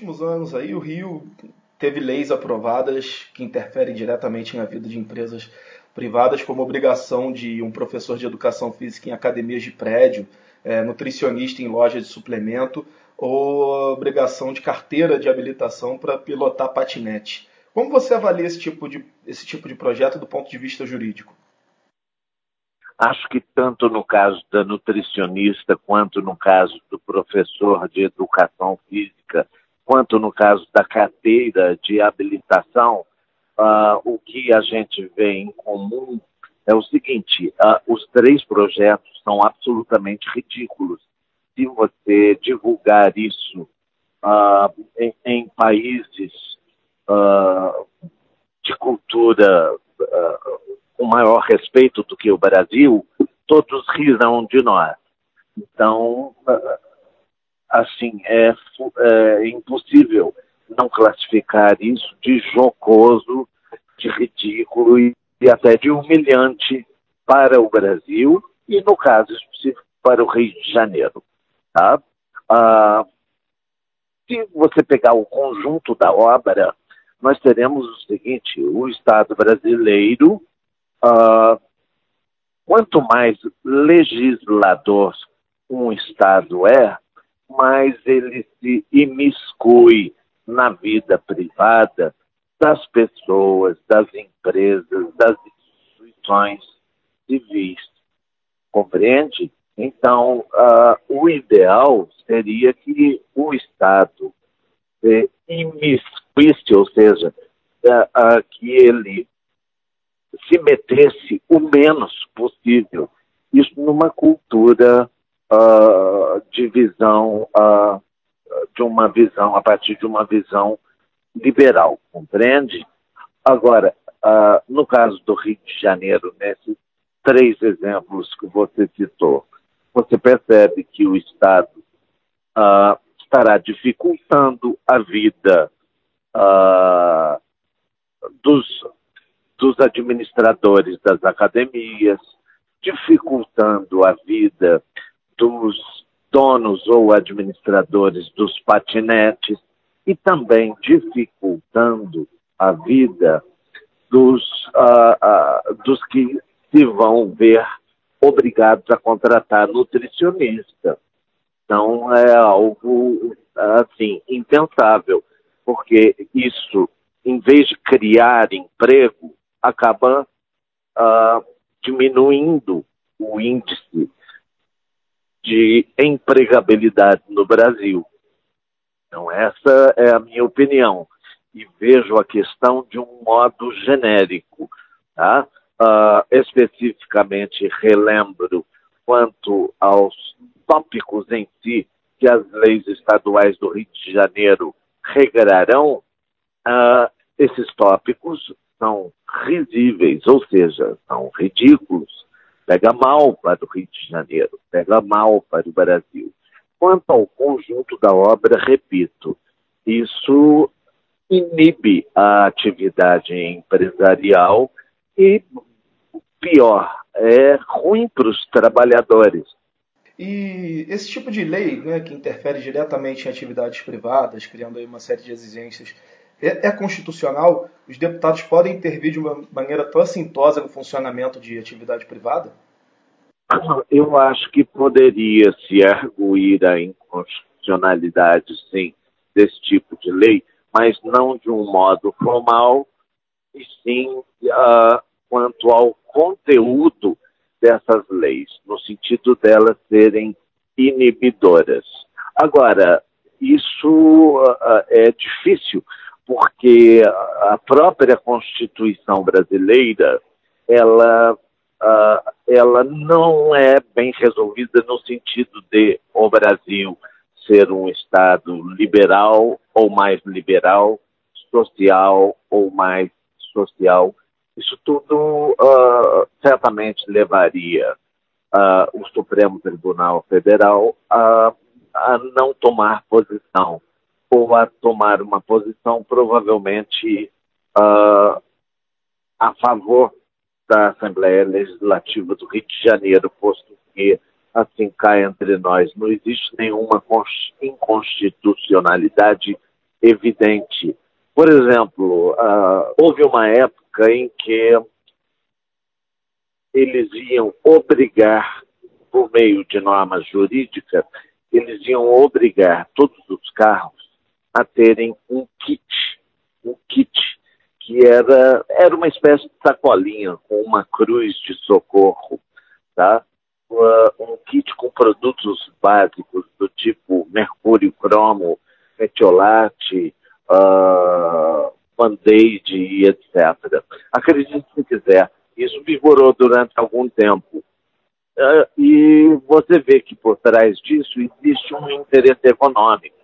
últimos anos aí, o Rio teve leis aprovadas que interferem diretamente na vida de empresas privadas, como obrigação de um professor de educação física em academias de prédio, é, nutricionista em loja de suplemento ou obrigação de carteira de habilitação para pilotar patinete. Como você avalia esse tipo, de, esse tipo de projeto do ponto de vista jurídico? Acho que tanto no caso da nutricionista, quanto no caso do professor de educação física, quanto no caso da carteira de habilitação, uh, o que a gente vê em comum é o seguinte: uh, os três projetos são absolutamente ridículos. Se você divulgar isso uh, em, em, países de cultura com maior respeito do que o Brasil, todos rirão de nós. Então, assim, é, é impossível não classificar isso de jocoso, de ridículo e, e até de humilhante para o Brasil e, no caso específico, para o Rio de Janeiro. Tá? Ah, se você pegar o conjunto da obra, nós teremos o seguinte: o Estado brasileiro, ah, quanto mais legislador um Estado é, mais ele se imiscui na vida privada das pessoas, das empresas, das instituições civis. Compreende? Então, uh, o ideal seria que o Estado se imiscuisse, ou seja, uh, que ele se metesse o menos possível. Isso numa cultura uh, de visão, uh, de uma visão, a partir de uma visão liberal, compreende? Agora, uh, no caso do Rio de Janeiro, nesses três exemplos que você citou, você percebe que o Estado estará dificultando a vida dos, dos administradores das academias, dificultando a vida dos donos ou administradores dos patinetes e também dificultando a vida dos, uh, uh, dos que se vão ver obrigados a contratar nutricionista. Então é algo assim impensável, porque isso, em vez de criar emprego, acaba uh, diminuindo o índice de empregabilidade no Brasil. Então, essa é a minha opinião. E vejo a questão de um modo genérico. Tá? Uh, especificamente, relembro quanto aos tópicos em si que as leis estaduais do Rio de Janeiro regrarão, uh, esses tópicos são risíveis, ou seja, são ridículos pega mal para o Rio de Janeiro, pega mal para o Brasil. Quanto ao conjunto da obra, repito, isso inibe a atividade empresarial e, pior, é ruim para os trabalhadores. E esse tipo de lei, né, que interfere diretamente em atividades privadas, criando aí uma série de exigências, é, é constitucional? Os deputados podem intervir de uma maneira tão assintosa no funcionamento de atividade privada? Eu acho que poderia se arguir a inconstitucionalidade, sim, desse tipo de lei, mas não de um modo formal, e sim uh, quanto ao conteúdo dessas leis, no sentido delas serem inibidoras. Agora, isso uh, é difícil, porque a própria Constituição brasileira ela, uh, ela não é bem resolvida no sentido de o Brasil ser um Estado liberal ou mais liberal, social ou mais social. Isso tudo uh, certamente levaria uh, o Supremo Tribunal Federal a, a não tomar posição ou a tomar uma posição provavelmente uh, a favor da Assembleia Legislativa do Rio de Janeiro, posto que, assim cá entre nós, não existe nenhuma inconstitucionalidade evidente. Por exemplo, uh, houve uma época em que eles iam obrigar, por meio de normas jurídicas, eles iam obrigar todos os carros a terem um kit, um kit que era, era uma espécie de sacolinha com uma cruz de socorro, tá? um kit com produtos básicos do tipo mercúrio cromo, metiolate, uh, band-aid e etc. Acredite se quiser, isso vigorou durante algum tempo. Uh, e você vê que por trás disso existe um interesse econômico.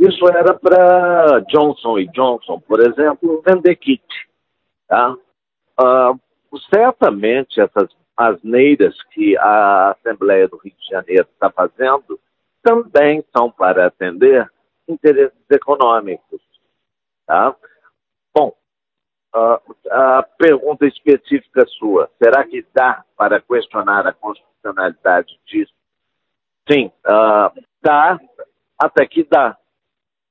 Isso era para Johnson Johnson, por exemplo, vender kit. Tá? Uh, certamente essas asneiras que a Assembleia do Rio de Janeiro está fazendo também são para atender interesses econômicos. Tá? Bom, uh, a pergunta específica sua, será que dá para questionar a constitucionalidade disso? Sim, uh, dá, até que dá.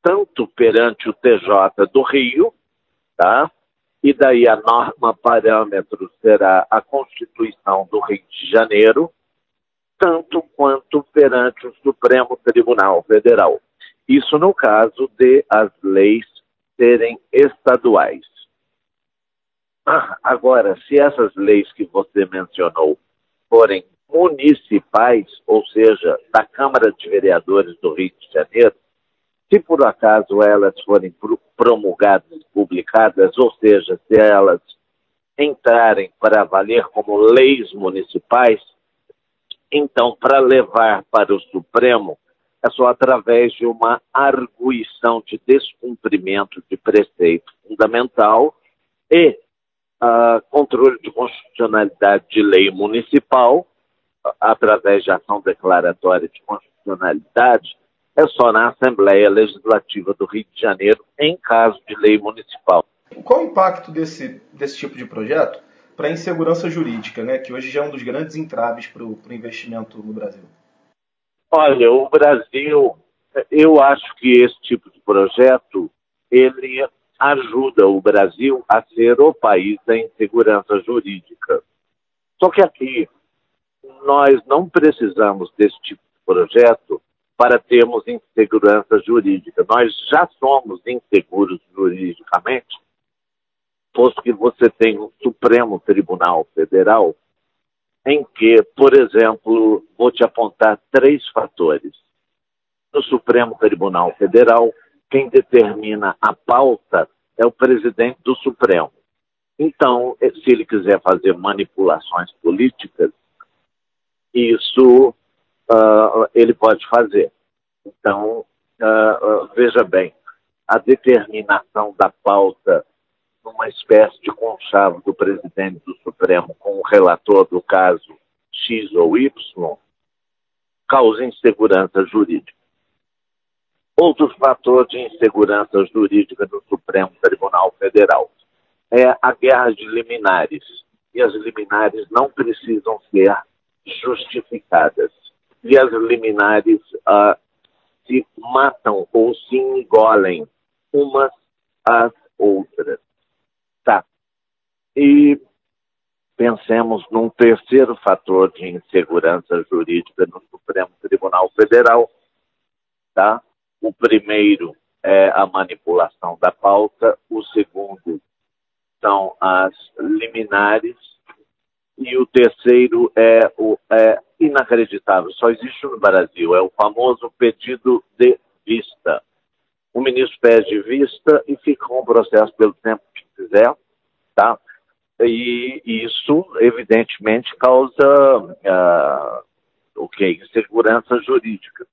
Tanto perante o TJ do Rio, tá? e daí a norma parâmetro será a Constituição do Rio de Janeiro, tanto quanto perante o Supremo Tribunal Federal. Isso no caso de as leis serem estaduais. Ah, agora, se essas leis que você mencionou forem municipais, ou seja, da Câmara de Vereadores do Rio de Janeiro, se por acaso elas forem promulgadas, publicadas, ou seja, se elas entrarem para valer como leis municipais, então, para levar para o Supremo, é só através de uma arguição de descumprimento de preceito fundamental e uh, controle de constitucionalidade de lei municipal, através de ação declaratória de constitucionalidade, é só na Assembleia Legislativa do Rio de Janeiro, em caso de lei municipal. Qual o impacto desse, desse tipo de projeto para a insegurança jurídica, né, que hoje já é um dos grandes entraves para o investimento no Brasil? Olha, o Brasil, eu acho que esse tipo de projeto, ele ajuda o Brasil a ser o país da insegurança jurídica. Só que aqui, nós não precisamos desse tipo de projeto para termos insegurança jurídica. Nós já somos inseguros juridicamente, posto que você tem um Supremo Tribunal Federal em que, por exemplo, vou te apontar três fatores. No Supremo Tribunal Federal, quem determina a pauta é o presidente do Supremo. Então, se ele quiser fazer manipulações políticas, isso uh, ele pode fazer. Então, uh, uh, veja bem, a determinação da pauta numa espécie de conchavo do presidente do Supremo com o relator do caso X ou Y causa insegurança jurídica. Outro fator de insegurança jurídica do Supremo Tribunal Federal é a guerra de liminares. E as liminares não precisam ser justificadas e as liminares uh, se matam ou se engolem umas às outras. Tá. E pensemos num terceiro fator de insegurança jurídica no Supremo Tribunal Federal. Tá? O primeiro é a manipulação da pauta, o segundo são as liminares e o terceiro é, o, é inacreditável, só existe no Brasil, é o famoso pedido de vista. O ministro pede vista e fica com o processo pelo tempo que quiser, tá? E isso, evidentemente, causa uh, o que? Insegurança jurídica.